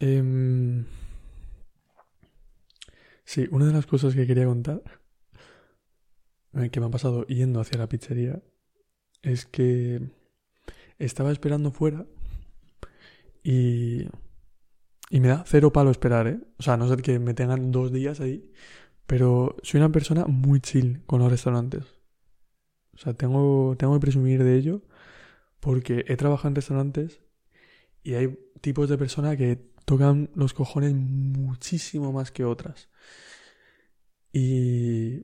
Em, sí, una de las cosas que quería contar, eh, que me ha pasado yendo hacia la pizzería, es que estaba esperando fuera y, y me da cero palo esperar, ¿eh? O sea, no ser que me tengan dos días ahí, pero soy una persona muy chill con los restaurantes. O sea, tengo, tengo que presumir de ello porque he trabajado en restaurantes y hay tipos de personas que tocan los cojones muchísimo más que otras. Y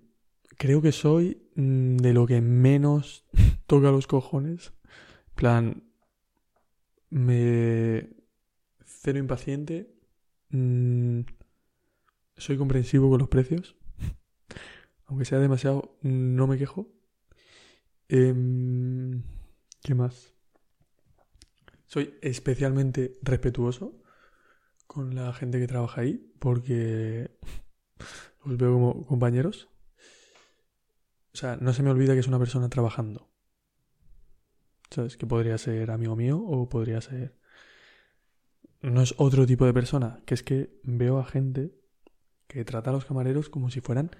creo que soy mm, de lo que menos toca los cojones. Plan, me... Cero impaciente. Mm, soy comprensivo con los precios. Aunque sea demasiado, no me quejo. Em, ¿Qué más? Soy especialmente respetuoso con la gente que trabaja ahí porque los veo como compañeros. O sea, no se me olvida que es una persona trabajando. ¿Sabes? Que podría ser amigo mío o podría ser... No es otro tipo de persona, que es que veo a gente que trata a los camareros como si fueran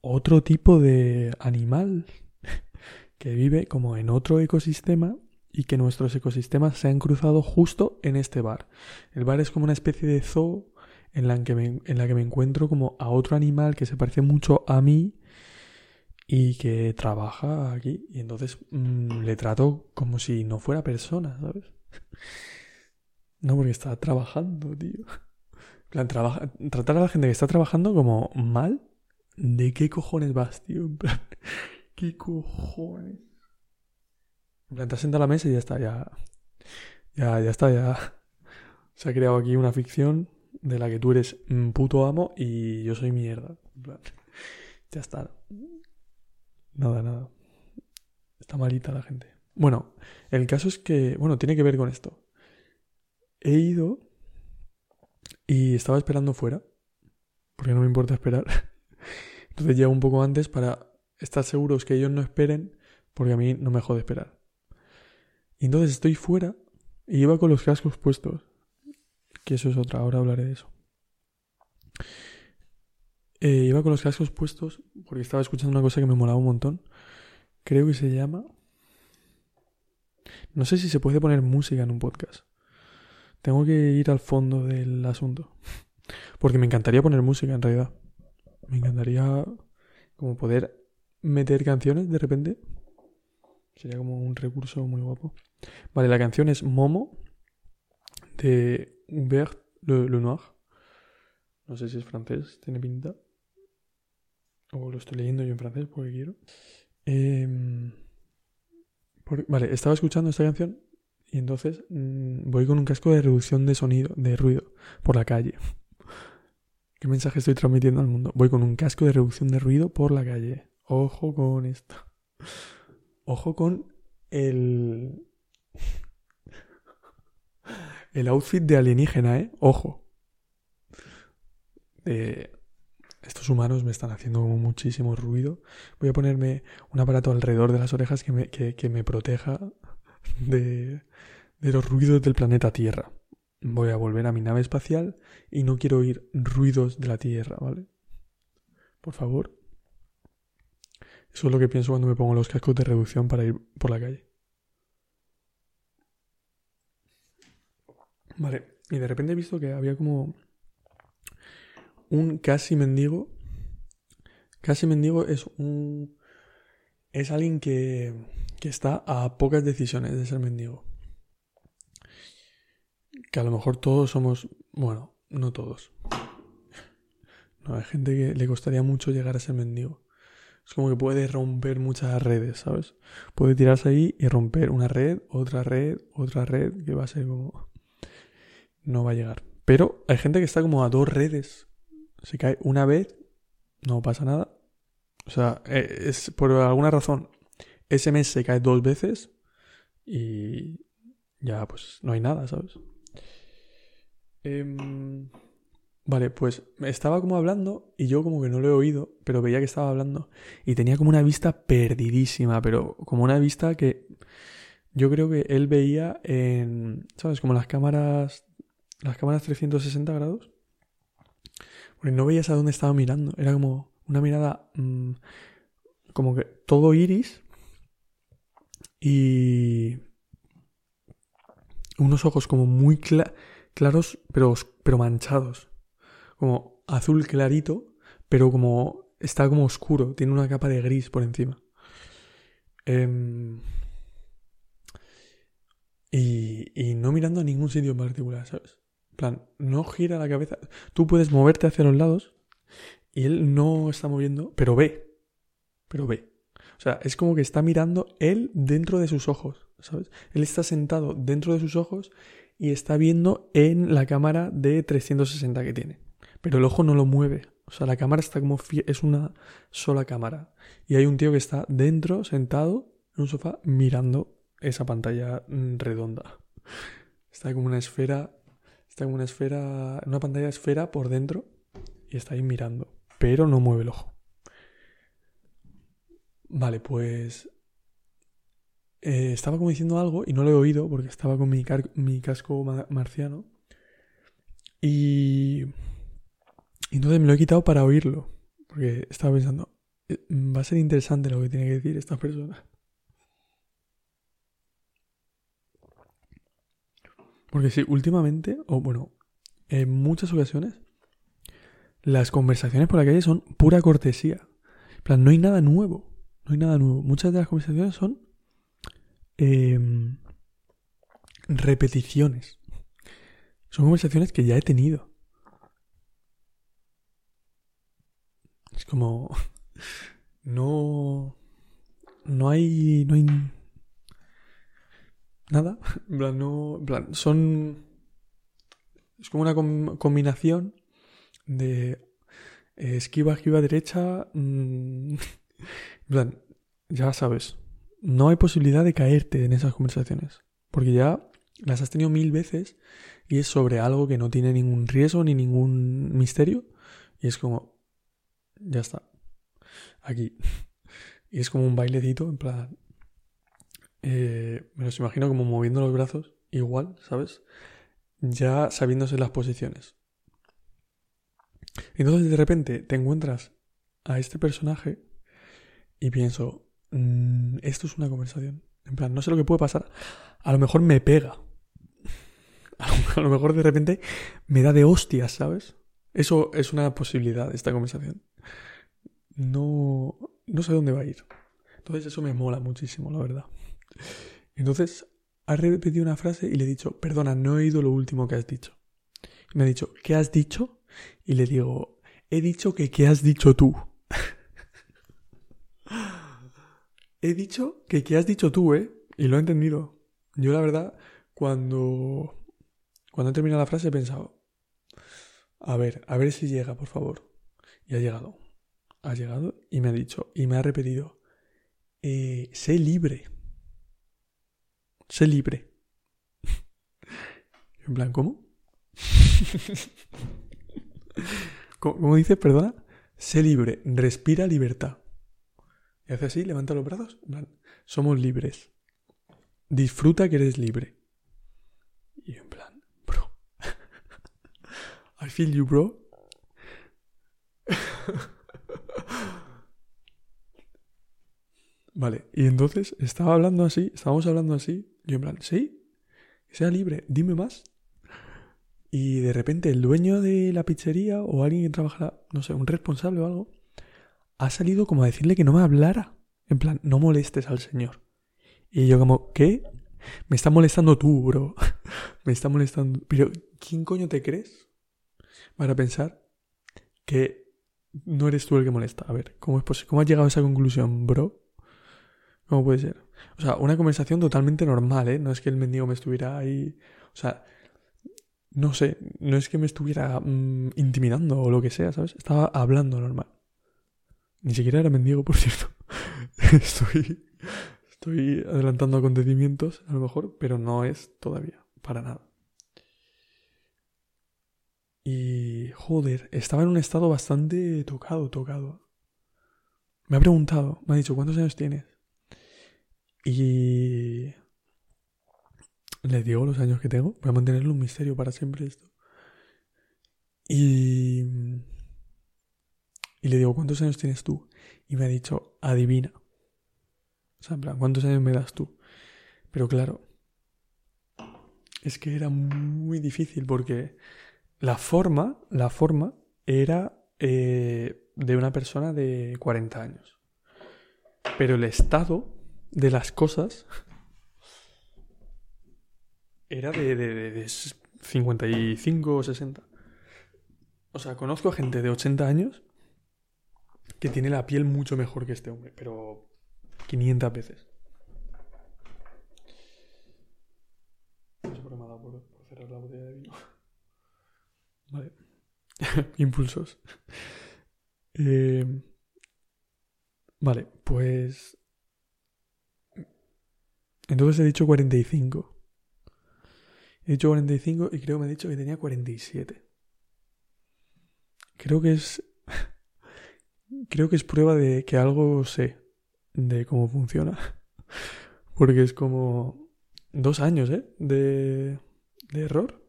otro tipo de animal que vive como en otro ecosistema y que nuestros ecosistemas se han cruzado justo en este bar. El bar es como una especie de zoo en la que me, en la que me encuentro como a otro animal que se parece mucho a mí y que trabaja aquí. Y entonces mm, le trato como si no fuera persona, ¿sabes? no, porque está trabajando, tío. plan, tratar a la gente que está trabajando como mal. ¿De qué cojones vas, tío? ¿qué cojones? En plan, te a la mesa y ya está, ya. Ya, ya está, ya. Se ha creado aquí una ficción de la que tú eres un puto amo y yo soy mierda. En plan, ya está. Nada, nada. Está malita la gente. Bueno, el caso es que, bueno, tiene que ver con esto. He ido y estaba esperando fuera, porque no me importa esperar. Entonces llego un poco antes para estar seguros que ellos no esperen, porque a mí no me jode esperar. Y entonces estoy fuera y iba con los cascos puestos. Que eso es otra, ahora hablaré de eso. Eh, iba con los cascos puestos porque estaba escuchando una cosa que me molaba un montón. Creo que se llama... No sé si se puede poner música en un podcast. Tengo que ir al fondo del asunto. Porque me encantaría poner música en realidad. Me encantaría como poder meter canciones de repente. Sería como un recurso muy guapo. Vale, la canción es Momo de Hubert Le, Noir. No sé si es francés, tiene pinta. O lo estoy leyendo yo en francés porque quiero. Em, vale, estaba escuchando esta canción y entonces mm, voy con un casco de reducción de sonido, de ruido, por la calle. ¿Qué mensaje estoy transmitiendo al mundo? Voy con un casco de reducción de ruido por la calle. Ojo con esto. Ojo con el el outfit de alienígena, ¿eh? Ojo. estos humanos me están haciendo muchísimo ruido. Voy a ponerme un aparato alrededor de las orejas que me, que, me proteja de, de los ruidos del planeta Tierra. Voy a volver a mi nave espacial y no quiero oír ruidos de la Tierra, ¿vale? Por favor. Eso es lo que pienso cuando me pongo los cascos de reducción para ir por la calle. Vale, y de repente he visto que había como un casi mendigo. Casi mendigo es un... Es alguien que, que está a pocas decisiones de ser mendigo. Que a lo mejor todos somos... Bueno, no todos. No, hay gente que le costaría mucho llegar a ser mendigo. Es como que puede romper muchas redes, ¿sabes? Puede tirarse ahí y romper una red, otra red, otra red, que va a ser como no va a llegar. Pero hay gente que está como a dos redes. Se cae una vez, no pasa nada. O sea, eh, es por alguna razón. Ese mes se cae dos veces y ya pues no hay nada, ¿sabes? Em, vale, pues estaba como hablando y yo como que no lo he oído, pero veía que estaba hablando y tenía como una vista perdidísima, pero como una vista que yo creo que él veía en, ¿sabes? Como las cámaras las cámaras 360 grados, porque no veías a dónde estaba mirando. Era como una mirada mm, como que todo iris y unos ojos como muy claros pero, pero manchados. Como azul clarito, pero como está como oscuro, tiene una capa de gris por encima. Em, y, y no mirando a ningún sitio en particular, ¿sabes? Plan, no gira la cabeza. Tú puedes moverte hacia los lados y él no está moviendo, pero ve. Pero ve. O sea, es como que está mirando él dentro de sus ojos, ¿sabes? Él está sentado dentro de sus ojos y está viendo en la cámara de 360 que tiene. Pero el ojo no lo mueve. O sea, la cámara está como... Es una sola cámara. Y hay un tío que está dentro, sentado, en un sofá, mirando esa pantalla mm, redonda. Está como una esfera... Está como una esfera... Una pantalla esfera por dentro. Y está ahí mirando. Pero no mueve el ojo. Vale, pues... Eh, estaba como diciendo algo y no lo he oído porque estaba con mi, mi casco marciano. Y... Y entonces me lo he quitado para oírlo. Porque estaba pensando, eh, va a ser interesante lo que tiene que decir esta persona. Porque sí, últimamente, o bueno, en muchas ocasiones, las conversaciones por la calle son pura cortesía. En plan, no hay nada nuevo. No hay nada nuevo. Muchas de las conversaciones son em, repeticiones. Son conversaciones que ya he tenido. Es como. No. No hay. No hay. Nada. En plan, no. En plan, son. Es como una combinación de. Eh, esquiva, esquiva derecha. Mm, en plan, ya sabes, no hay posibilidad de caerte en esas conversaciones. Porque ya las has tenido mil veces y es sobre algo que no tiene ningún riesgo ni ningún misterio. Y es como, ya está. Aquí. Y es como un bailecito, en plan. Eh, me los imagino como moviendo los brazos, igual, ¿sabes? Ya sabiéndose las posiciones. Entonces de repente te encuentras a este personaje y pienso, mm, esto es una conversación. En plan, no sé lo que puede pasar. A lo mejor me pega. A lo, mejor de repente me da de hostias, ¿sabes? Eso es una posibilidad esta conversación. No, no sé dónde va a ir. Entonces eso me mola muchísimo, la verdad. Entonces ha repetido una frase y le he dicho, perdona, no he oído lo último que has dicho. Me ha dicho, ¿qué has dicho? Y le digo, he dicho que ¿qué has dicho tú? he dicho que ¿qué has dicho tú, eh? Y lo he entendido. Yo la verdad, cuando, cuando he terminado la frase he pensado, a ver, a ver si llega, por favor. Y ha llegado. Ha llegado y me ha dicho, y me ha repetido, eh, sé libre. Sé libre. en plan, ¿cómo? ¿Cómo, dice? Perdona. Sé libre, respira libertad. Y hace así, levanta los brazos. Somos libres. Disfruta que eres libre. Y en plan, bro. I feel you, bro. Vale, y entonces estaba hablando así, estábamos hablando así. Y en plan, ¿sí? Sea libre, dime más. Y de repente el dueño de la pizzería o alguien que trabaja, no sé, un responsable o algo, ha salido como a decirle que no me hablara. En plan, no molestes al señor. Y yo como, ¿qué? Me está molestando tú, bro. me está molestando. Pero, ¿quién coño te crees? Para pensar que no eres tú el que molesta. A ver, ¿cómo es posible? ¿Cómo has llegado a esa conclusión, bro? ¿Cómo puede ser? O sea, una conversación totalmente normal, ¿eh? No es que el mendigo me estuviera ahí. O sea, no sé, no es que me estuviera mm, intimidando o lo que sea, ¿sabes? Estaba hablando normal. Ni siquiera era mendigo, por cierto. estoy, estoy adelantando acontecimientos, a lo mejor, pero no es todavía, para nada. Y, joder, estaba en un estado bastante tocado, tocado. Me ha preguntado, me ha dicho, ¿cuántos años tienes? Y le digo los años que tengo. Voy a mantenerlo un misterio para siempre esto. Y. Y le digo, ¿cuántos años tienes tú? Y me ha dicho, adivina. O sea, en plan, ¿cuántos años me das tú? Pero claro, es que era muy difícil porque la forma, la forma era eh, de una persona de 40 años. Pero el estado de las cosas era de, de, de 55 o 60. O sea, conozco a gente de 80 años que tiene la piel mucho mejor que este hombre, pero 500 veces. Por, cerrar la botella de vino. Vale. Impulsos. Eh, vale, pues... Entonces he dicho 45. He dicho 45 y creo que me ha dicho que tenía 47. Creo que es. creo que es prueba de que algo sé de cómo funciona. Porque es como. Dos años, ¿eh? De. de error.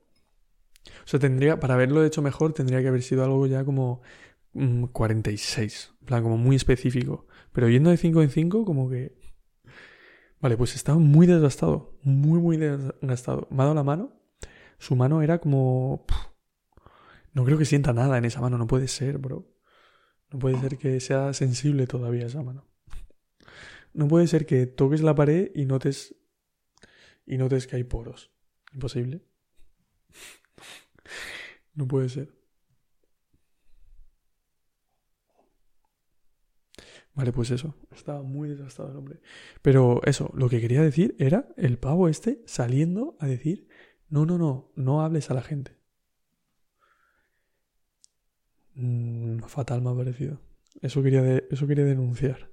O sea, tendría. Para haberlo hecho mejor, tendría que haber sido algo ya como. 46. Mm, en plan, como muy específico. Pero yendo de 5 en 5, como que. Vale, pues estaba muy desgastado. Muy, muy desgastado. Me ha dado la mano. Su mano era como. No creo que sienta nada en esa mano. No puede ser, bro. No puede ser que sea sensible todavía esa mano. No puede ser que toques la pared y notes. Y notes que hay poros. Imposible. No puede ser. Vale, pues eso. Estaba muy desgastado el hombre. Pero eso, lo que quería decir era el pavo este saliendo a decir, no, no, no, no hables a la gente. Mm, fatal me ha parecido. Eso quería, eso quería denunciar.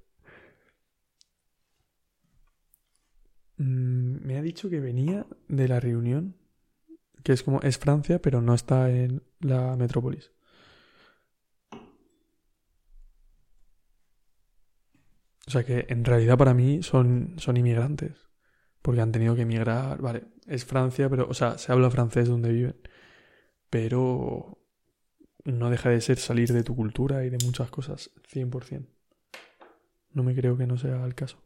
Mm, me ha dicho que venía de la reunión, que es como, es Francia, pero no está en la metrópolis. O sea que en realidad para mí son, son inmigrantes. Porque han tenido que emigrar. Vale, es Francia, pero, o sea, se habla francés donde viven. Pero no deja de ser salir de tu cultura y de muchas cosas, 100%. No me creo que no sea el caso.